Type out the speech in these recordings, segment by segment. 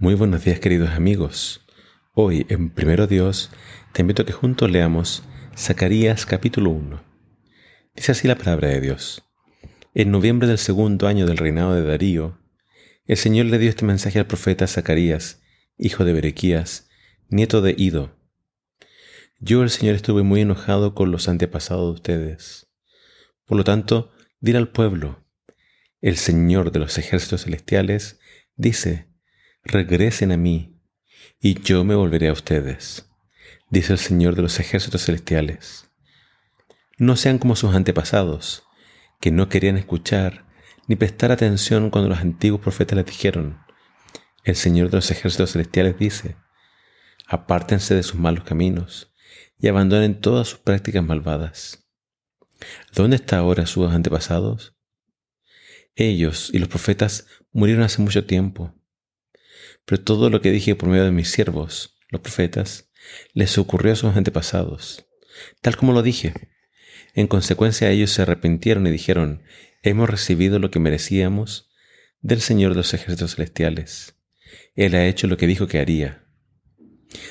Muy buenos días queridos amigos. Hoy en Primero Dios te invito a que juntos leamos Zacarías capítulo 1. Dice así la palabra de Dios. En noviembre del segundo año del reinado de Darío, el Señor le dio este mensaje al profeta Zacarías, hijo de Berequías, nieto de Ido. Yo el Señor estuve muy enojado con los antepasados de ustedes. Por lo tanto, diré al pueblo, el Señor de los ejércitos celestiales dice, regresen a mí, y yo me volveré a ustedes, dice el Señor de los ejércitos celestiales. No sean como sus antepasados, que no querían escuchar ni prestar atención cuando los antiguos profetas les dijeron, el Señor de los ejércitos celestiales dice, apártense de sus malos caminos y abandonen todas sus prácticas malvadas. ¿Dónde está ahora sus antepasados? Ellos y los profetas murieron hace mucho tiempo pero todo lo que dije por medio de mis siervos, los profetas, les ocurrió a sus antepasados, tal como lo dije. En consecuencia ellos se arrepintieron y dijeron, hemos recibido lo que merecíamos del Señor de los ejércitos celestiales. Él ha hecho lo que dijo que haría.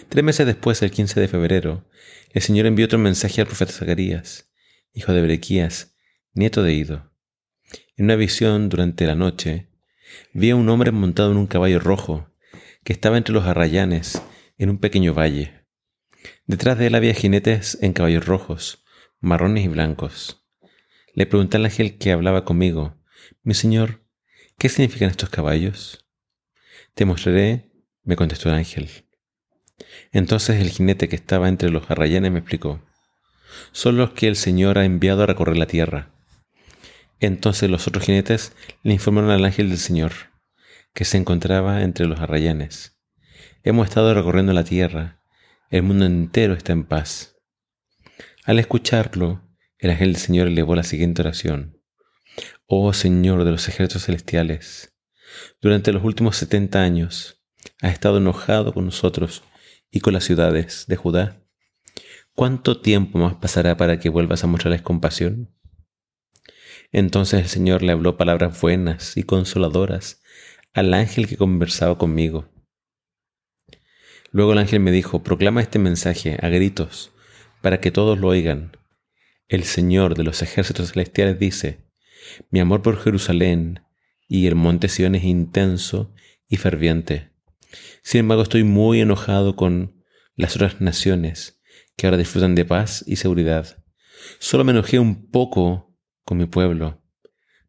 Tres meses después, el 15 de febrero, el Señor envió otro mensaje al profeta Zacarías, hijo de Berequías, nieto de Ido. En una visión durante la noche, vi a un hombre montado en un caballo rojo estaba entre los arrayanes, en un pequeño valle. Detrás de él había jinetes en caballos rojos, marrones y blancos. Le pregunté al ángel que hablaba conmigo, Mi señor, ¿qué significan estos caballos? Te mostraré, me contestó el ángel. Entonces el jinete que estaba entre los arrayanes me explicó, son los que el Señor ha enviado a recorrer la tierra. Entonces los otros jinetes le informaron al ángel del Señor, que se encontraba entre los arrayanes. Hemos estado recorriendo la tierra, el mundo entero está en paz. Al escucharlo, el ángel del Señor elevó la siguiente oración. Oh Señor de los ejércitos celestiales, durante los últimos setenta años has estado enojado con nosotros y con las ciudades de Judá. ¿Cuánto tiempo más pasará para que vuelvas a mostrarles compasión? Entonces el Señor le habló palabras buenas y consoladoras al ángel que conversaba conmigo. Luego el ángel me dijo, proclama este mensaje a gritos, para que todos lo oigan. El Señor de los ejércitos celestiales dice, mi amor por Jerusalén y el monte Sion es intenso y ferviente. Sin embargo, estoy muy enojado con las otras naciones que ahora disfrutan de paz y seguridad. Solo me enojé un poco con mi pueblo,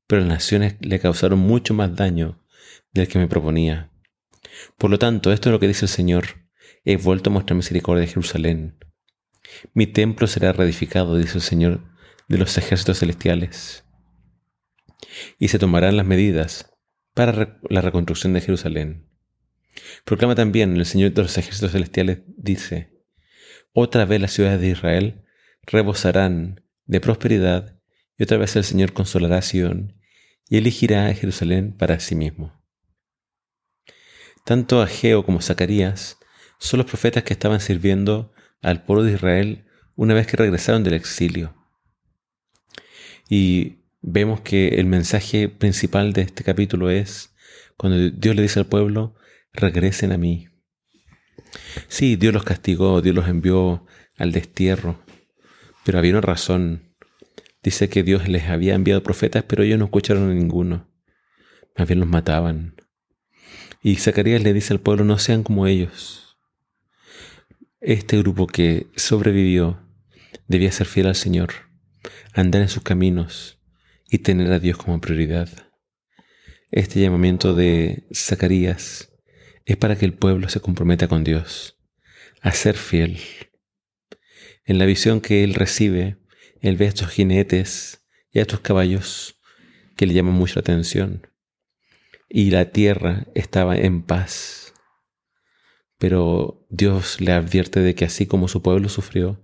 pero las naciones le causaron mucho más daño del que me proponía. Por lo tanto, esto es lo que dice el Señor. He vuelto a mostrar misericordia a Jerusalén. Mi templo será reedificado, dice el Señor de los ejércitos celestiales. Y se tomarán las medidas para la reconstrucción de Jerusalén. Proclama también el Señor de los ejércitos celestiales, dice, otra vez las ciudades de Israel rebosarán de prosperidad y otra vez el Señor consolará a Sion y elegirá a Jerusalén para sí mismo. Tanto Ageo como Zacarías son los profetas que estaban sirviendo al pueblo de Israel una vez que regresaron del exilio. Y vemos que el mensaje principal de este capítulo es cuando Dios le dice al pueblo, regresen a mí. Sí, Dios los castigó, Dios los envió al destierro, pero había una razón. Dice que Dios les había enviado profetas, pero ellos no escucharon a ninguno. Más bien los mataban. Y Zacarías le dice al pueblo, no sean como ellos. Este grupo que sobrevivió debía ser fiel al Señor, andar en sus caminos y tener a Dios como prioridad. Este llamamiento de Zacarías es para que el pueblo se comprometa con Dios, a ser fiel. En la visión que él recibe, él ve a estos jinetes y a estos caballos que le llaman mucho la atención y la tierra estaba en paz. Pero Dios le advierte de que así como su pueblo sufrió,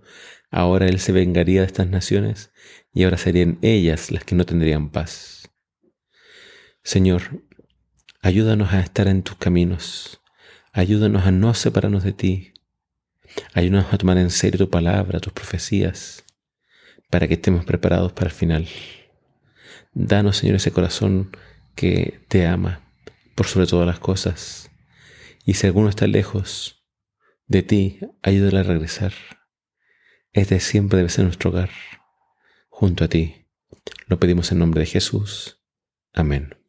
ahora Él se vengaría de estas naciones y ahora serían ellas las que no tendrían paz. Señor, ayúdanos a estar en tus caminos, ayúdanos a no separarnos de ti, ayúdanos a tomar en serio tu palabra, tus profecías, para que estemos preparados para el final. Danos, Señor, ese corazón que te ama por sobre todas las cosas Y si alguno está lejos de ti, ayúdale a regresar. Este siempre debe ser nuestro hogar, junto a ti. Lo pedimos en nombre de Jesús. Amén.